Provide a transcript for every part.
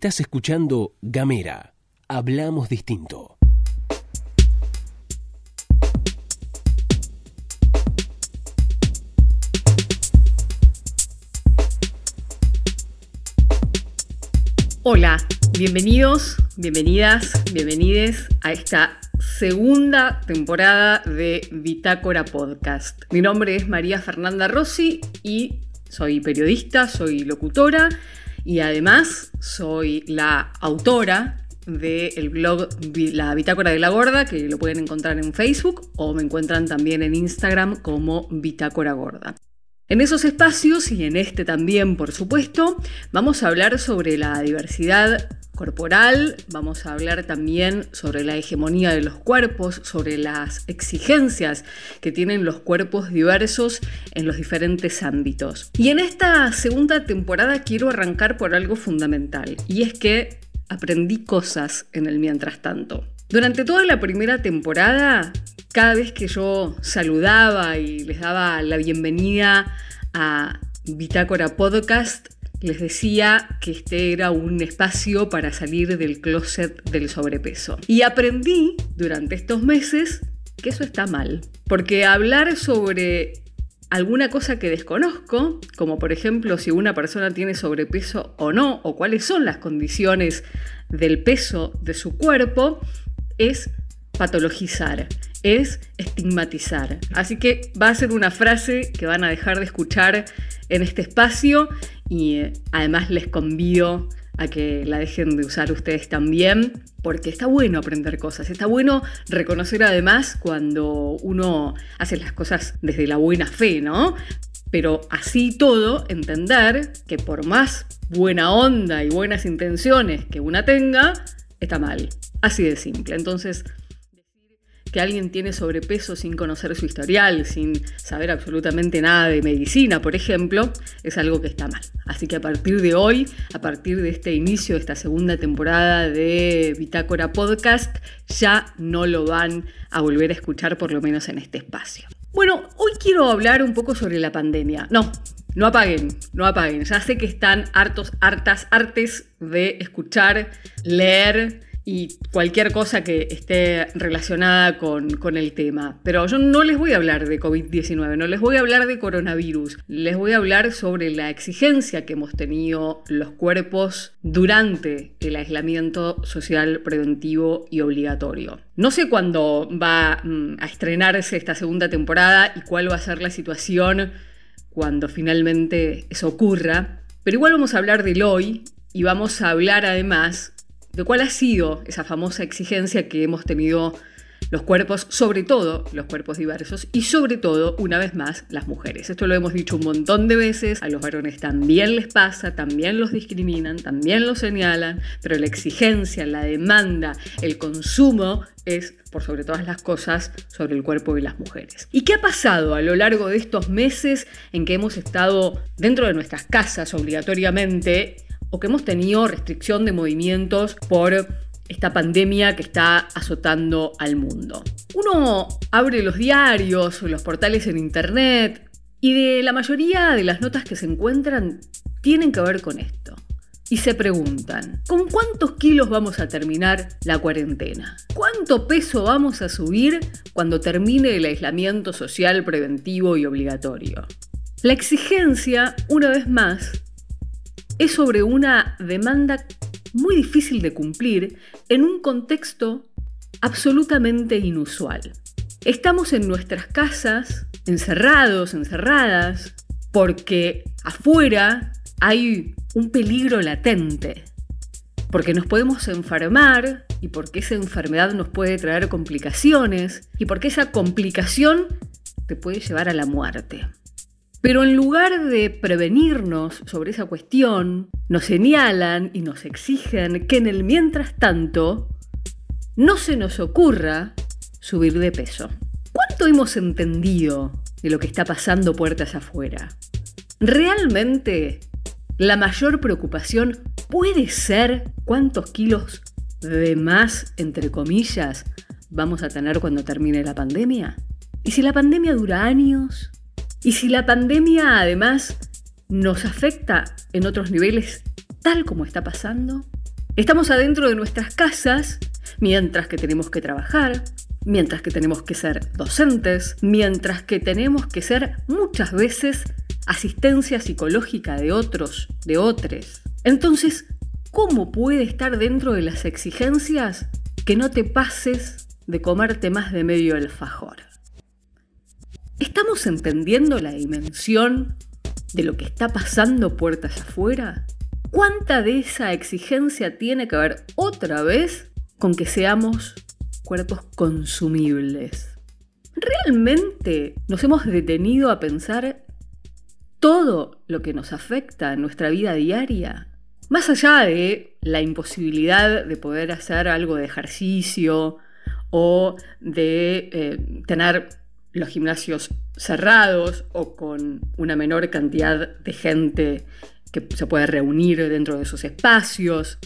Estás escuchando Gamera. Hablamos distinto. Hola, bienvenidos, bienvenidas, bienvenides a esta segunda temporada de Bitácora Podcast. Mi nombre es María Fernanda Rossi y soy periodista, soy locutora y además soy la autora del blog La Bitácora de la Gorda, que lo pueden encontrar en Facebook o me encuentran también en Instagram como Bitácora Gorda. En esos espacios y en este también, por supuesto, vamos a hablar sobre la diversidad corporal, vamos a hablar también sobre la hegemonía de los cuerpos, sobre las exigencias que tienen los cuerpos diversos en los diferentes ámbitos. Y en esta segunda temporada quiero arrancar por algo fundamental, y es que aprendí cosas en el mientras tanto. Durante toda la primera temporada, cada vez que yo saludaba y les daba la bienvenida a Bitácora Podcast, les decía que este era un espacio para salir del closet del sobrepeso. Y aprendí durante estos meses que eso está mal. Porque hablar sobre alguna cosa que desconozco, como por ejemplo si una persona tiene sobrepeso o no, o cuáles son las condiciones del peso de su cuerpo, es patologizar, es estigmatizar. Así que va a ser una frase que van a dejar de escuchar en este espacio y eh, además les convido a que la dejen de usar ustedes también, porque está bueno aprender cosas, está bueno reconocer además cuando uno hace las cosas desde la buena fe, ¿no? Pero así todo, entender que por más buena onda y buenas intenciones que una tenga, está mal. Así de simple. Entonces, que alguien tiene sobrepeso sin conocer su historial, sin saber absolutamente nada de medicina, por ejemplo, es algo que está mal. Así que a partir de hoy, a partir de este inicio de esta segunda temporada de Bitácora Podcast, ya no lo van a volver a escuchar, por lo menos en este espacio. Bueno, hoy quiero hablar un poco sobre la pandemia. No, no apaguen, no apaguen. Ya sé que están hartos, hartas, artes de escuchar, leer y cualquier cosa que esté relacionada con, con, el tema. Pero yo no les voy a hablar de COVID-19, no les voy a hablar de coronavirus, les voy a hablar sobre la exigencia que hemos tenido los cuerpos durante el aislamiento social preventivo y obligatorio. No sé cuándo va mm, a estrenarse esta segunda temporada y cuál va a ser la situación cuando finalmente eso ocurra, pero igual vamos a hablar del hoy y vamos a hablar además de cuál ha sido esa famosa exigencia que hemos tenido los cuerpos, sobre todo los cuerpos diversos y sobre todo, una vez más, las mujeres. Esto lo hemos dicho un montón de veces, a los varones también les pasa, también los discriminan, también los señalan, pero la exigencia, la demanda, el consumo es, por sobre todas las cosas, sobre el cuerpo de las mujeres. ¿Y qué ha pasado a lo largo de estos meses en que hemos estado dentro de nuestras casas obligatoriamente o que hemos tenido restricción de movimientos por esta pandemia que está azotando al mundo. Uno abre los diarios los portales en internet y de la mayoría de las notas que se encuentran tienen que ver con esto. Y se preguntan, ¿con cuántos kilos vamos a terminar la cuarentena? ¿Cuánto peso vamos a subir cuando termine el aislamiento social preventivo y obligatorio? La exigencia, una vez más, es sobre una demanda muy difícil de cumplir en un contexto absolutamente inusual. Estamos en nuestras casas, encerrados, encerradas, porque afuera hay un peligro latente, porque nos podemos enfermar y porque esa enfermedad nos puede traer complicaciones y porque esa complicación te puede llevar a la muerte. Pero en lugar de prevenirnos sobre esa cuestión, nos señalan y nos exigen que en el mientras tanto no se nos ocurra subir de peso. ¿Cuánto hemos entendido de lo que está pasando puertas afuera? ¿Realmente la mayor preocupación puede ser cuántos kilos de más, entre comillas, vamos a tener cuando termine la pandemia? ¿Y si la pandemia dura años? Y si la pandemia además nos afecta en otros niveles tal como está pasando, Estamos adentro de nuestras casas mientras que tenemos que trabajar, mientras que tenemos que ser docentes, mientras que tenemos que ser muchas veces asistencia psicológica de otros, de otros. Entonces, ¿cómo puede estar dentro de las exigencias que no te pases de comerte más de medio alfajor? ¿Estamos entendiendo la dimensión de lo que está pasando puertas afuera? ¿Cuánta de esa exigencia tiene que ver otra vez con que seamos cuerpos consumibles? ¿Realmente nos hemos detenido a pensar todo lo que nos afecta en nuestra vida diaria? Más allá de la imposibilidad de poder hacer algo de ejercicio o de eh, tener los gimnasios cerrados o con una menor cantidad de gente que se puede reunir dentro de esos espacios.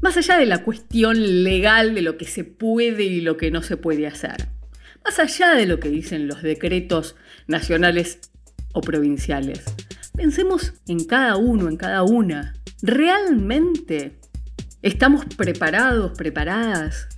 Más allá de la cuestión legal de lo que se puede y lo que no se puede hacer. Más allá de lo que dicen los decretos nacionales o provinciales. Pensemos en cada uno, en cada una. ¿Realmente estamos preparados, preparadas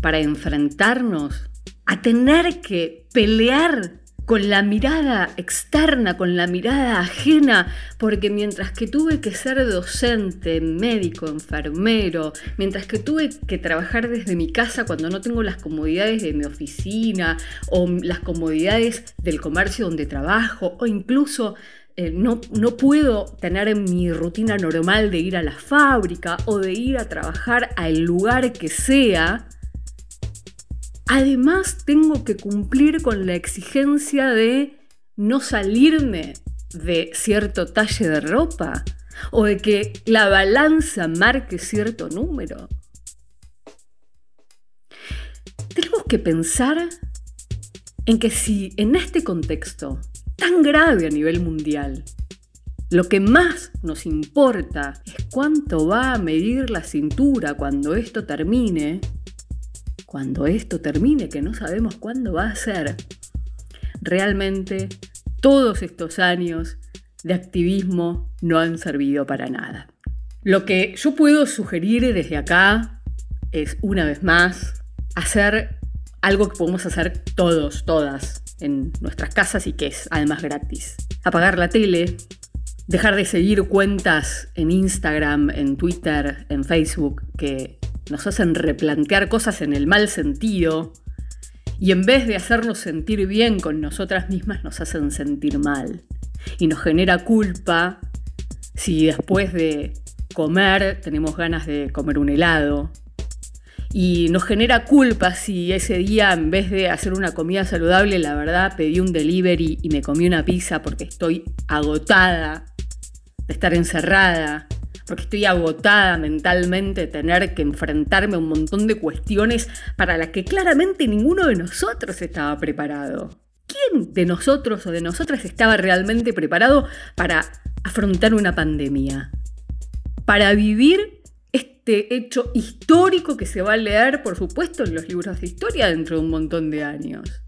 para enfrentarnos a tener que pelear con la mirada externa, con la mirada ajena, porque mientras que tuve que ser docente, médico, enfermero, mientras que tuve que trabajar desde mi casa cuando no tengo las comodidades de mi oficina o las comodidades del comercio donde trabajo o incluso eh, no, no, puedo tener en mi rutina normal de ir a la fábrica o de ir a trabajar al lugar que sea, Además, tengo que cumplir con la exigencia de no salirme de cierto talle de ropa o de que la balanza marque cierto número. Tenemos que pensar en que si en este contexto tan grave a nivel mundial, lo que más nos importa es cuánto va a medir la cintura cuando esto termine, cuando esto termine, que no sabemos cuándo va a ser, realmente todos estos años de activismo no han servido para nada. Lo que yo puedo sugerir desde acá es, una vez más, hacer algo que podemos hacer todos, todas, en nuestras casas y que es además gratis. Apagar la tele, dejar de seguir cuentas en Instagram, en Twitter, en Facebook que nos hacen replantear cosas en el mal sentido y en vez de hacernos sentir bien con nosotras mismas nos hacen sentir mal. Y nos genera culpa si después de comer tenemos ganas de comer un helado. Y nos genera culpa si ese día en vez de hacer una comida saludable, la verdad pedí un delivery y me comí una pizza porque estoy agotada de estar encerrada porque estoy agotada mentalmente de tener que enfrentarme a un montón de cuestiones para las que claramente ninguno de nosotros estaba preparado. ¿Quién de nosotros o de nosotras estaba realmente preparado para afrontar una pandemia? Para vivir este hecho histórico que se va a leer, por supuesto, en los libros de historia dentro de un montón de años.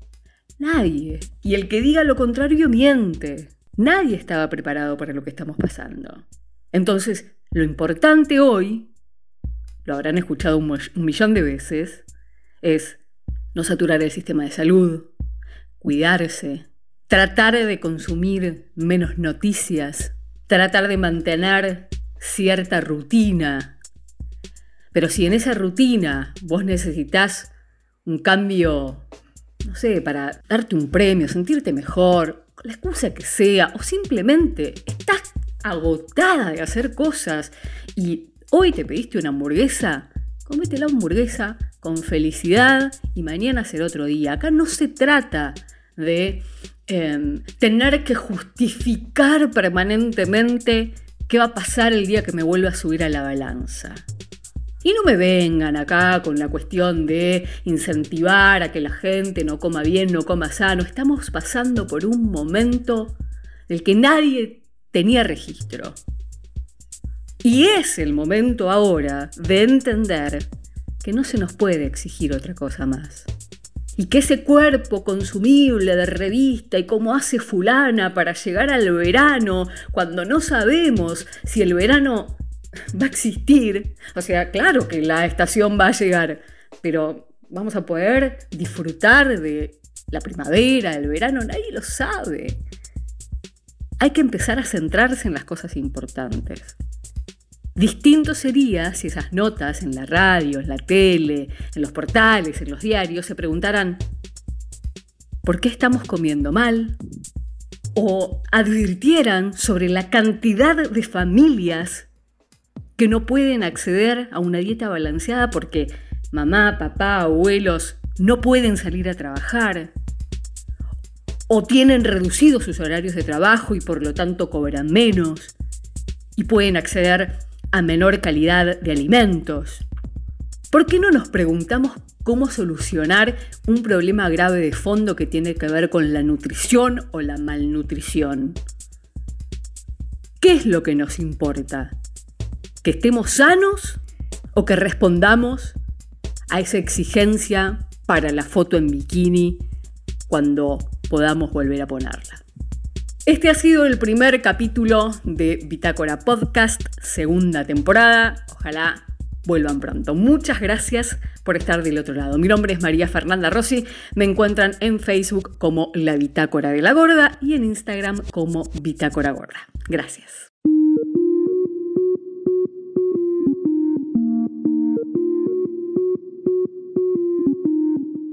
Nadie. Y el que diga lo contrario miente. Nadie estaba preparado para lo que estamos pasando. Entonces, lo importante hoy, lo habrán escuchado un, millón de veces, es no saturar el sistema de salud, cuidarse, tratar de consumir menos noticias, tratar de mantener cierta rutina. Pero si en esa rutina vos necesitas un cambio, no sé, para darte un premio, sentirte mejor, la excusa que sea, o simplemente estás agotada de hacer cosas y hoy te pediste una hamburguesa, comete la hamburguesa con felicidad y mañana será otro día. Acá no se trata de em, tener que justificar permanentemente qué va a pasar el día que me vuelva a subir a la balanza. Y no me vengan acá con la cuestión de incentivar a que la gente no coma bien, no coma sano. Estamos pasando por un momento del que nadie tenía registro. Y es el momento ahora de entender que no se nos puede exigir otra cosa más. Y que ese cuerpo consumible de revista y cómo hace fulana para llegar al verano, cuando no sabemos si el verano va a existir. O sea, claro que la estación va a llegar, pero vamos a poder disfrutar de la primavera, el verano, nadie lo sabe. Hay que empezar a centrarse en las cosas importantes. Distinto sería si esas notas en la radio, en la tele, en los portales, en los diarios se preguntaran, ¿por qué estamos comiendo mal? O advirtieran sobre la cantidad de familias que no pueden acceder a una dieta balanceada porque mamá, papá, abuelos no pueden salir a trabajar o tienen reducidos sus horarios de trabajo y por lo tanto cobran menos y pueden acceder a menor calidad de alimentos. ¿Por qué no nos preguntamos cómo solucionar un problema grave de fondo que tiene que ver con la nutrición o la malnutrición? ¿Qué es lo que nos importa? ¿Que estemos sanos o que respondamos a esa exigencia para la foto en bikini cuando podamos volver a ponerla? Este ha sido el primer capítulo de Bitácora Podcast, segunda temporada. Ojalá vuelvan pronto. Muchas gracias por estar del otro lado. Mi nombre es María Fernanda Rossi. Me encuentran en Facebook como La Bitácora de la Gorda y en Instagram como Bitácora Gorda. Gracias.